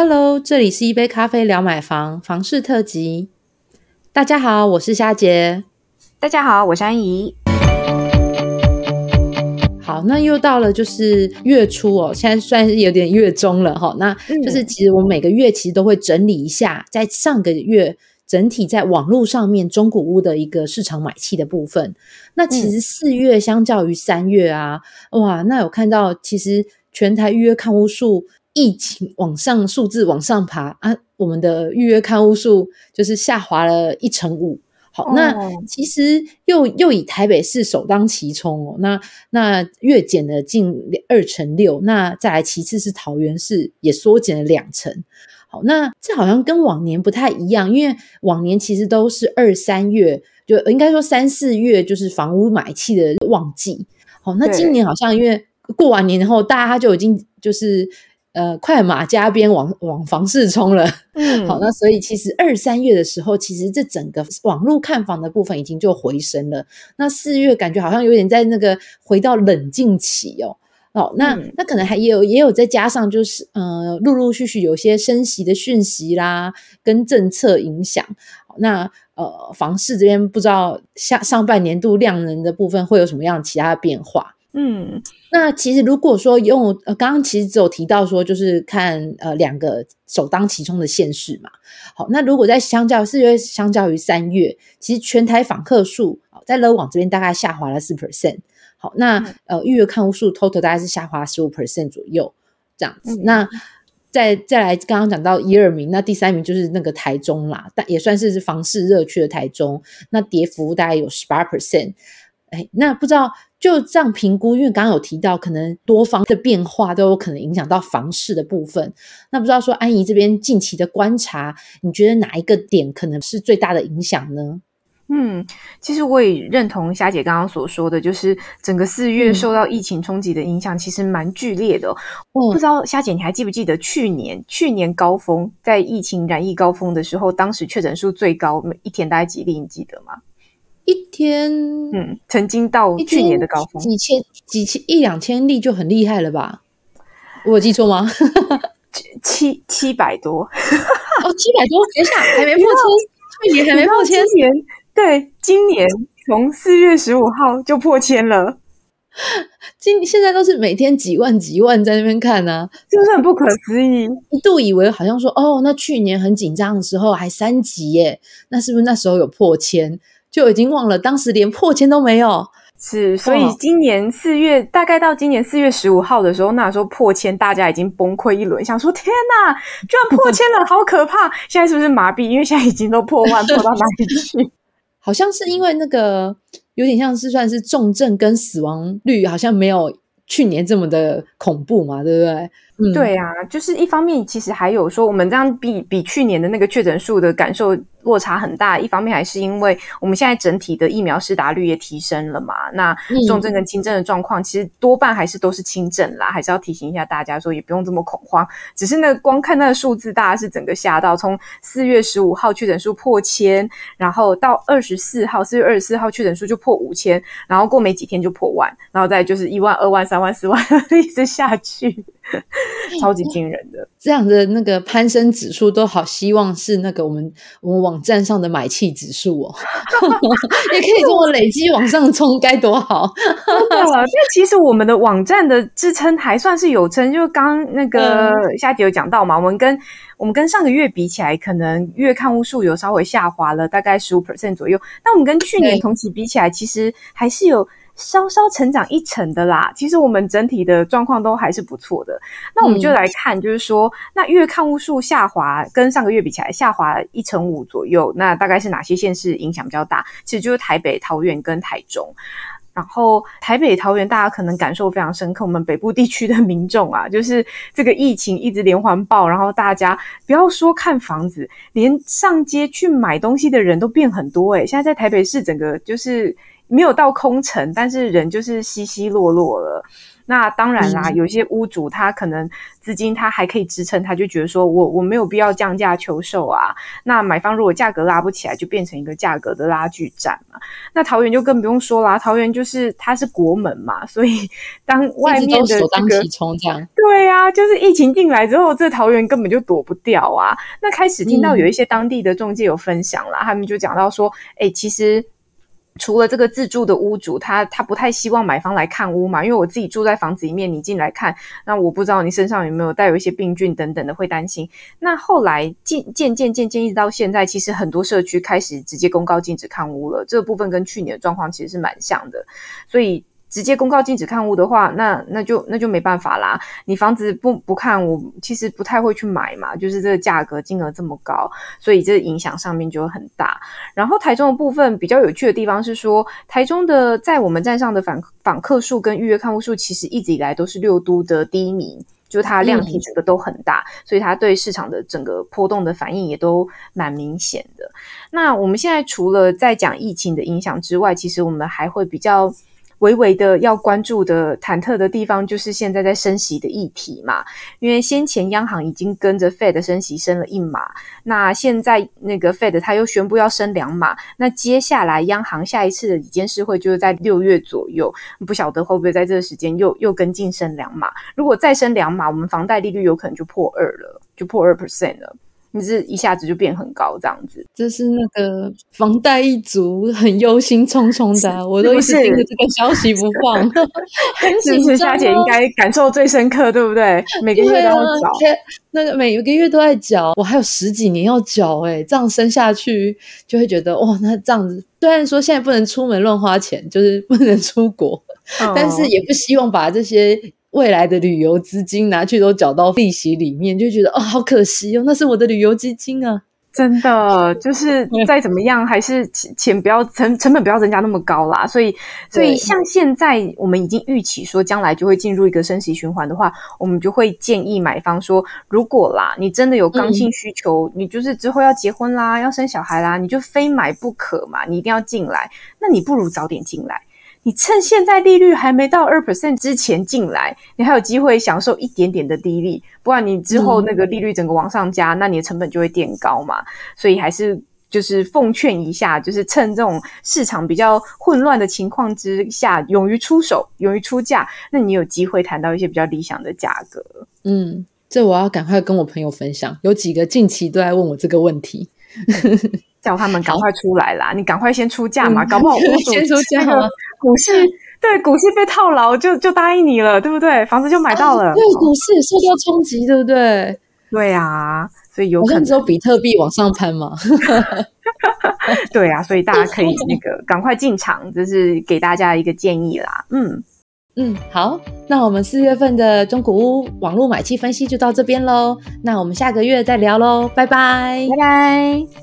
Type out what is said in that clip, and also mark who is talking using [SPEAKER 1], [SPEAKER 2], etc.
[SPEAKER 1] Hello，这里是一杯咖啡聊买房房事特辑。大家好，我是夏杰。
[SPEAKER 2] 大家好，我是安怡。
[SPEAKER 1] 好，那又到了就是月初哦，现在算是有点月中了哈。那就是其实我每个月其实都会整理一下，在上个月整体在网络上面中古屋的一个市场买气的部分。那其实四月相较于三月啊，哇，那有看到其实全台预约看屋数。疫情往上数字往上爬啊，我们的预约看屋数就是下滑了一成五。好，那其实又又以台北市首当其冲哦，那那月减了近二成六，那再来其次是桃园市也缩减了两成。好，那这好像跟往年不太一样，因为往年其实都是二三月，就应该说三四月就是房屋买气的旺季。好，那今年好像因为过完年后，大家就已经就是。呃，快马加鞭往往房市冲了。嗯，好，那所以其实二三月的时候，其实这整个网络看房的部分已经就回升了。那四月感觉好像有点在那个回到冷静期哦。哦，那那可能还也有也有再加上就是呃，陆陆续续有些升息的讯息啦，跟政策影响。那呃，房市这边不知道下上半年度量能的部分会有什么样其他的变化？嗯，那其实如果说用呃，刚刚其实只有提到说，就是看呃两个首当其冲的县市嘛。好，那如果在相较四月相较于三月，其实全台访客数在乐网这边大概下滑了四 percent。好，那呃预约看屋数 total 大概是下滑十五 percent 左右这样子。那再再来刚刚讲到一二名，那第三名就是那个台中啦，但也算是是房市热区的台中，那跌幅大概有十八 percent。哎，那不知道。就这样评估，因为刚刚有提到，可能多方的变化都有可能影响到房市的部分。那不知道说安怡这边近期的观察，你觉得哪一个点可能是最大的影响呢？
[SPEAKER 2] 嗯，其实我也认同霞姐刚刚所说的，就是整个四月受到疫情冲击的影响，其实蛮剧烈的。我不知道霞姐你还记不记得去年去年高峰在疫情染疫高峰的时候，当时确诊数最高，每一天大概几例？你记得吗？
[SPEAKER 1] 一天，
[SPEAKER 2] 嗯，曾经到去年的高峰，
[SPEAKER 1] 几千、几千、一两千例就很厉害了吧？我有记错吗？
[SPEAKER 2] 七七百多，哦，
[SPEAKER 1] 七百多，等一下还没破千，去年还没破千
[SPEAKER 2] 年，对，今年从四月十五号就破千了。
[SPEAKER 1] 今现在都是每天几万几万在那边看呢，
[SPEAKER 2] 是不是很不可思议？
[SPEAKER 1] 一度以为好像说，哦，那去年很紧张的时候还三级耶，那是不是那时候有破千？就已经忘了，当时连破千都没有。
[SPEAKER 2] 是，所以今年四月，大概到今年四月十五号的时候，那时候破千，大家已经崩溃一轮，想说天哪，居然破千了，好可怕！现在是不是麻痹？因为现在已经都破万，破到哪里去？
[SPEAKER 1] 好像是因为那个有点像是算是重症跟死亡率，好像没有去年这么的恐怖嘛，对不对？
[SPEAKER 2] 对啊，就是一方面，其实还有说，我们这样比比去年的那个确诊数的感受落差很大。一方面还是因为我们现在整体的疫苗施打率也提升了嘛，那重症跟轻症的状况其实多半还是都是轻症啦，还是要提醒一下大家说，也不用这么恐慌。只是那光看那个数字，大家是整个吓到，从四月十五号确诊数破千，然后到二十四号，四月二十四号确诊数就破五千，然后过没几天就破万，然后再就是一万、二万、三万、四万，一直下去。超级惊人的，
[SPEAKER 1] 这样的那个攀升指数都好，希望是那个我们我们网站上的买气指数哦，也可以这么累积往上冲，该多好！
[SPEAKER 2] 真的，因为其实我们的网站的支撑还算是有撑，就刚那个夏姐有讲到嘛，我们跟我们跟上个月比起来，可能月看屋数有稍微下滑了，大概十五 percent 左右。那我们跟去年同期比起来，其实还是有。稍稍成长一成的啦，其实我们整体的状况都还是不错的。那我们就来看，就是说，那月看屋数下滑，跟上个月比起来下滑一成五左右，那大概是哪些县市影响比较大？其实就是台北、桃园跟台中。然后台北、桃园，大家可能感受非常深刻。我们北部地区的民众啊，就是这个疫情一直连环爆，然后大家不要说看房子，连上街去买东西的人都变很多。诶现在在台北市整个就是。没有到空城，但是人就是稀稀落落了。那当然啦，有些屋主他可能资金他还可以支撑，他就觉得说我我没有必要降价求售啊。那买方如果价格拉不起来，就变成一个价格的拉锯战嘛。那桃园就更不用说啦，桃园就是它是国门嘛，所以当外面的这个对啊，就是疫情进来之后，这桃园根本就躲不掉啊。那开始听到有一些当地的中介有分享啦，他们就讲到说，哎，其实。除了这个自住的屋主，他他不太希望买方来看屋嘛，因为我自己住在房子里面，你进来看，那我不知道你身上有没有带有一些病菌等等的，会担心。那后来渐渐渐渐渐一直到现在，其实很多社区开始直接公告禁止看屋了，这个部分跟去年的状况其实是蛮像的，所以。直接公告禁止看屋的话，那那就那就没办法啦。你房子不不看，我其实不太会去买嘛。就是这个价格金额这么高，所以这影响上面就很大。然后台中的部分比较有趣的地方是说，台中的在我们站上的访访客数跟预约看屋数，其实一直以来都是六都的第一名，就是它量体整个都很大，所以它对市场的整个波动的反应也都蛮明显的。那我们现在除了在讲疫情的影响之外，其实我们还会比较。微微的要关注的忐忑的地方，就是现在在升息的议题嘛。因为先前央行已经跟着 Fed 升息升了一码，那现在那个 Fed 他又宣布要升两码，那接下来央行下一次的理监事会就是在六月左右，不晓得会不会在这个时间又又跟进升两码。如果再升两码，我们房贷利率有可能就破二了，就破二 percent 了。你是一下子就变很高这样子，
[SPEAKER 1] 这是那个房贷一族很忧心忡忡的，我都一直盯着这个消息不放，
[SPEAKER 2] 很紧张。夏姐应该感受最深刻，对不对？每个月都要缴，
[SPEAKER 1] 那个每个月都在缴，我还有十几年要缴，哎，这样生下去就会觉得哇，那这样子虽然说现在不能出门乱花钱，就是不能出国，但是也不希望把这些。未来的旅游资金拿去都缴到利息里面，就觉得哦，好可惜哦，那是我的旅游基金啊！
[SPEAKER 2] 真的，就是再怎么样，还是钱不要成成本不要增加那么高啦。所以，所以像现在我们已经预期说将来就会进入一个升息循环的话，我们就会建议买方说，如果啦，你真的有刚性需求，你就是之后要结婚啦，要生小孩啦，你就非买不可嘛，你一定要进来，那你不如早点进来。你趁现在利率还没到二 percent 之前进来，你还有机会享受一点点的低利，不然你之后那个利率整个往上加，那你的成本就会垫高嘛。所以还是就是奉劝一下，就是趁这种市场比较混乱的情况之下，勇于出手，勇于出价，那你有机会谈到一些比较理想的价格。
[SPEAKER 1] 嗯，这我要赶快跟我朋友分享，有几个近期都在问我这个问题。
[SPEAKER 2] 叫他们赶快出来啦！你赶快先出价嘛，搞不好屋主
[SPEAKER 1] 先出价，
[SPEAKER 2] 股市对股市被套牢，就就答应你了，对不对？房子就买到了，
[SPEAKER 1] 对股市也受到冲击，对不对？
[SPEAKER 2] 对啊，所以有可能
[SPEAKER 1] 只有比特币往上攀嘛。
[SPEAKER 2] 对啊，所以大家可以那个赶快进场，这是给大家一个建议啦。嗯
[SPEAKER 1] 嗯，好，那我们四月份的中古屋网络买气分析就到这边喽。那我们下个月再聊喽，拜拜，
[SPEAKER 2] 拜拜。